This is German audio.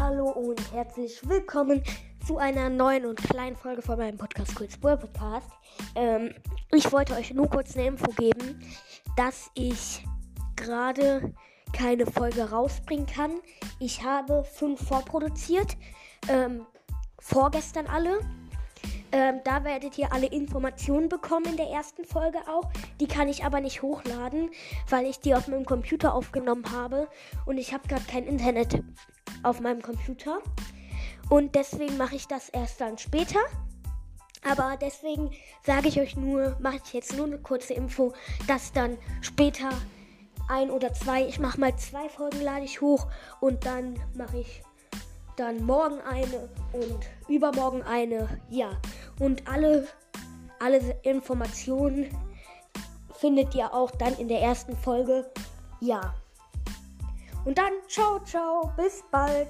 und herzlich willkommen zu einer neuen und kleinen Folge von meinem Podcast Cool Spur Podcast. Ähm, ich wollte euch nur kurz eine Info geben, dass ich gerade keine Folge rausbringen kann. Ich habe fünf vorproduziert, ähm, vorgestern alle. Ähm, da werdet ihr alle Informationen bekommen in der ersten Folge auch. Die kann ich aber nicht hochladen, weil ich die auf meinem Computer aufgenommen habe und ich habe gerade kein Internet auf meinem Computer. Und deswegen mache ich das erst dann später. Aber deswegen sage ich euch nur, mache ich jetzt nur eine kurze Info, dass dann später ein oder zwei, ich mache mal zwei Folgen lade ich hoch und dann mache ich dann morgen eine und übermorgen eine. Ja, und alle, alle Informationen findet ihr auch dann in der ersten Folge. Ja. Und dann ciao, ciao, bis bald.